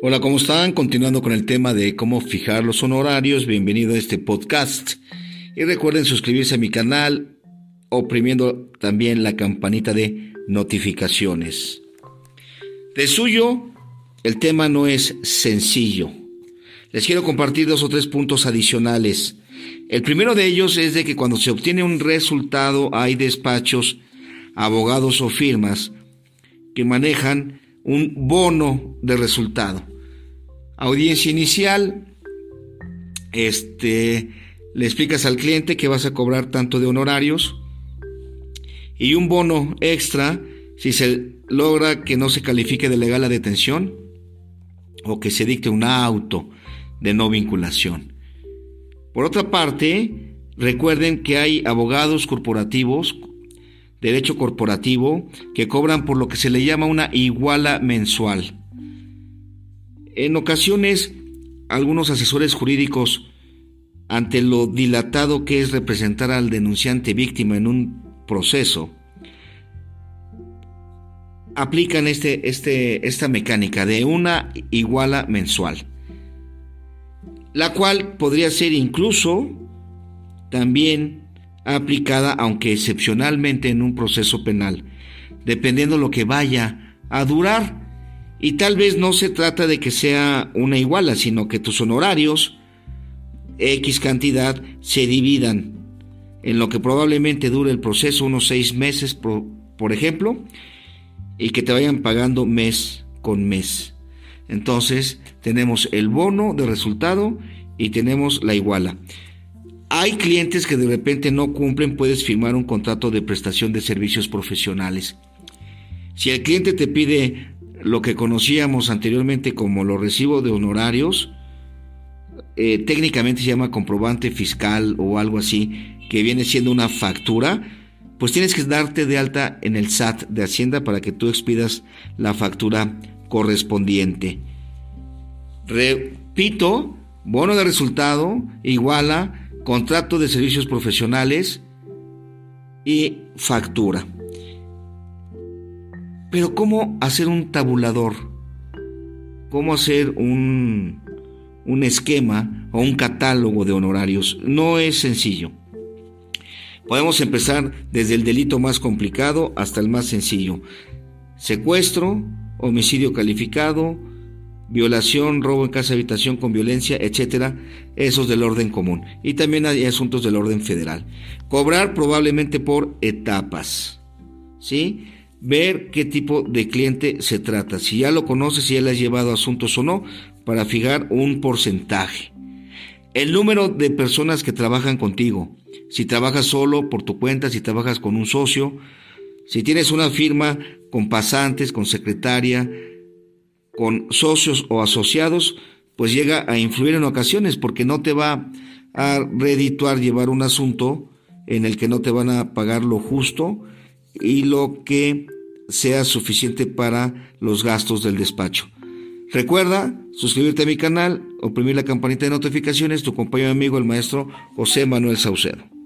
Hola, ¿cómo están? Continuando con el tema de cómo fijar los honorarios, bienvenido a este podcast. Y recuerden suscribirse a mi canal oprimiendo también la campanita de notificaciones. De suyo, el tema no es sencillo. Les quiero compartir dos o tres puntos adicionales. El primero de ellos es de que cuando se obtiene un resultado hay despachos, abogados o firmas que manejan un bono de resultado. Audiencia inicial, este, le explicas al cliente que vas a cobrar tanto de honorarios y un bono extra si se logra que no se califique de legal la detención o que se dicte un auto de no vinculación. Por otra parte, recuerden que hay abogados corporativos derecho corporativo que cobran por lo que se le llama una iguala mensual. En ocasiones, algunos asesores jurídicos, ante lo dilatado que es representar al denunciante víctima en un proceso, aplican este, este, esta mecánica de una iguala mensual, la cual podría ser incluso también aplicada, aunque excepcionalmente en un proceso penal, dependiendo lo que vaya a durar. Y tal vez no se trata de que sea una iguala, sino que tus honorarios, X cantidad, se dividan en lo que probablemente dure el proceso, unos seis meses, por, por ejemplo, y que te vayan pagando mes con mes. Entonces tenemos el bono de resultado y tenemos la iguala. Hay clientes que de repente no cumplen, puedes firmar un contrato de prestación de servicios profesionales. Si el cliente te pide lo que conocíamos anteriormente como los recibos de honorarios, eh, técnicamente se llama comprobante fiscal o algo así, que viene siendo una factura, pues tienes que darte de alta en el SAT de Hacienda para que tú expidas la factura correspondiente. Repito, bono de resultado iguala contrato de servicios profesionales y factura. Pero ¿cómo hacer un tabulador? ¿Cómo hacer un, un esquema o un catálogo de honorarios? No es sencillo. Podemos empezar desde el delito más complicado hasta el más sencillo. Secuestro, homicidio calificado, violación, robo en casa habitación con violencia, etcétera, esos del orden común. Y también hay asuntos del orden federal. Cobrar probablemente por etapas. ¿Sí? Ver qué tipo de cliente se trata, si ya lo conoces, si ya le has llevado asuntos o no, para fijar un porcentaje. El número de personas que trabajan contigo, si trabajas solo por tu cuenta, si trabajas con un socio, si tienes una firma con pasantes, con secretaria, con socios o asociados, pues llega a influir en ocasiones porque no te va a redituar llevar un asunto en el que no te van a pagar lo justo y lo que sea suficiente para los gastos del despacho. Recuerda suscribirte a mi canal, oprimir la campanita de notificaciones, tu compañero amigo el maestro José Manuel Saucedo.